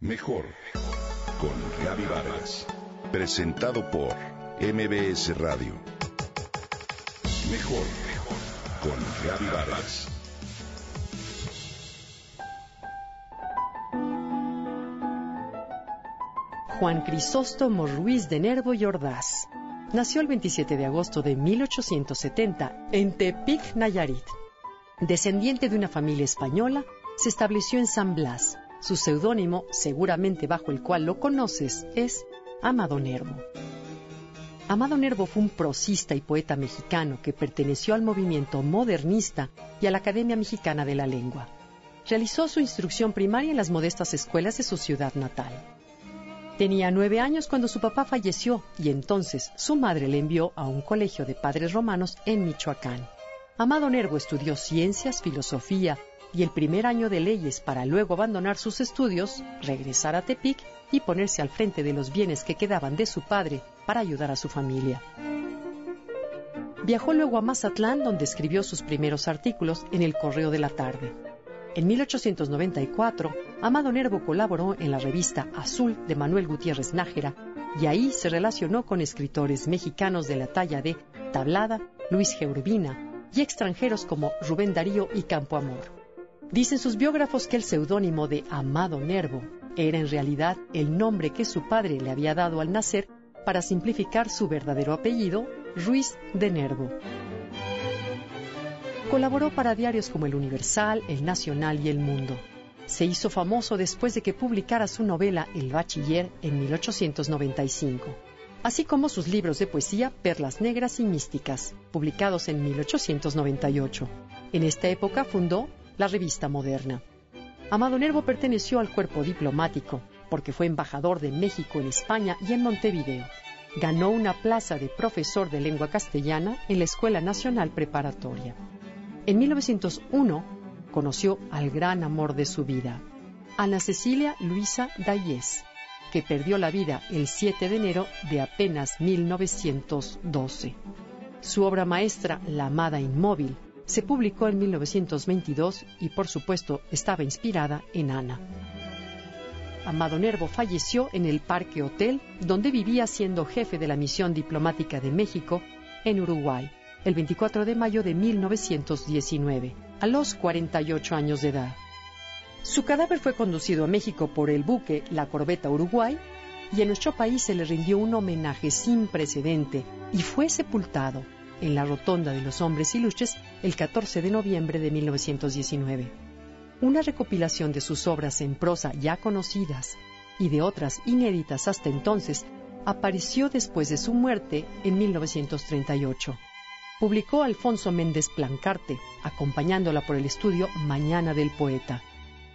Mejor con Gaby Vargas. Presentado por MBS Radio. Mejor con Gaby Vargas. Juan Crisóstomo Ruiz de Nervo y Ordaz. Nació el 27 de agosto de 1870 en Tepic, Nayarit. Descendiente de una familia española, se estableció en San Blas. Su seudónimo, seguramente bajo el cual lo conoces, es Amado Nervo. Amado Nervo fue un prosista y poeta mexicano que perteneció al movimiento modernista y a la Academia Mexicana de la Lengua. Realizó su instrucción primaria en las modestas escuelas de su ciudad natal. Tenía nueve años cuando su papá falleció y entonces su madre le envió a un colegio de padres romanos en Michoacán. Amado Nervo estudió ciencias, filosofía y el primer año de leyes para luego abandonar sus estudios, regresar a Tepic y ponerse al frente de los bienes que quedaban de su padre para ayudar a su familia. Viajó luego a Mazatlán donde escribió sus primeros artículos en el Correo de la Tarde. En 1894, Amado Nervo colaboró en la revista Azul de Manuel Gutiérrez Nájera y ahí se relacionó con escritores mexicanos de la talla de Tablada, Luis Geurbina y extranjeros como Rubén Darío y Campo Amor. Dicen sus biógrafos que el seudónimo de Amado Nervo era en realidad el nombre que su padre le había dado al nacer para simplificar su verdadero apellido, Ruiz de Nervo. Colaboró para diarios como El Universal, El Nacional y El Mundo. Se hizo famoso después de que publicara su novela El Bachiller en 1895, así como sus libros de poesía Perlas Negras y Místicas, publicados en 1898. En esta época fundó la revista Moderna. Amado Nervo perteneció al cuerpo diplomático, porque fue embajador de México en España y en Montevideo. Ganó una plaza de profesor de lengua castellana en la Escuela Nacional Preparatoria. En 1901 conoció al gran amor de su vida, Ana Cecilia Luisa Dayes, que perdió la vida el 7 de enero de apenas 1912. Su obra maestra, La amada inmóvil, se publicó en 1922 y por supuesto estaba inspirada en Ana. Amado Nervo falleció en el Parque Hotel, donde vivía siendo jefe de la misión diplomática de México en Uruguay el 24 de mayo de 1919, a los 48 años de edad. Su cadáver fue conducido a México por el buque La Corbeta Uruguay y en nuestro país se le rindió un homenaje sin precedente y fue sepultado en la Rotonda de los Hombres Ilustres el 14 de noviembre de 1919. Una recopilación de sus obras en prosa ya conocidas y de otras inéditas hasta entonces apareció después de su muerte en 1938 publicó Alfonso Méndez Plancarte, acompañándola por el estudio Mañana del Poeta.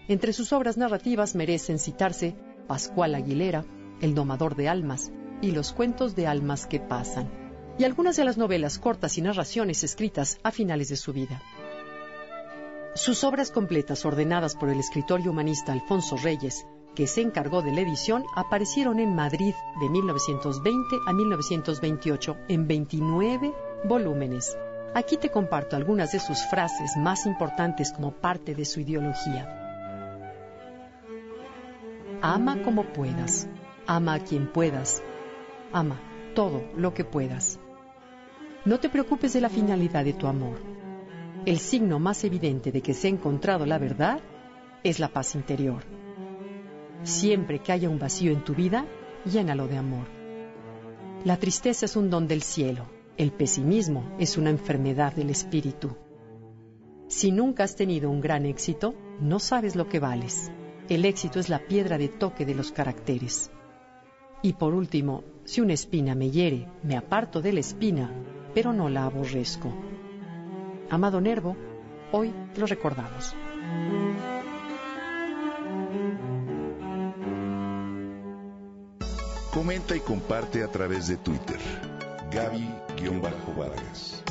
Entre sus obras narrativas merecen citarse Pascual Aguilera, El Domador de Almas y Los Cuentos de Almas que Pasan, y algunas de las novelas cortas y narraciones escritas a finales de su vida. Sus obras completas, ordenadas por el escritor y humanista Alfonso Reyes, que se encargó de la edición, aparecieron en Madrid de 1920 a 1928 en 29 volúmenes. Aquí te comparto algunas de sus frases más importantes como parte de su ideología. Ama como puedas, ama a quien puedas, ama todo lo que puedas. No te preocupes de la finalidad de tu amor. El signo más evidente de que se ha encontrado la verdad es la paz interior. Siempre que haya un vacío en tu vida, llénalo de amor. La tristeza es un don del cielo el pesimismo es una enfermedad del espíritu. Si nunca has tenido un gran éxito, no sabes lo que vales. El éxito es la piedra de toque de los caracteres. Y por último, si una espina me hiere, me aparto de la espina, pero no la aborrezco. Amado Nervo, hoy lo recordamos. Comenta y comparte a través de Twitter. Gaby-Vargas.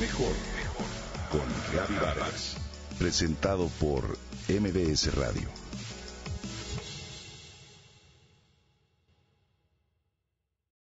Mejor, mejor con Gaby Vargas. Presentado por MBS Radio.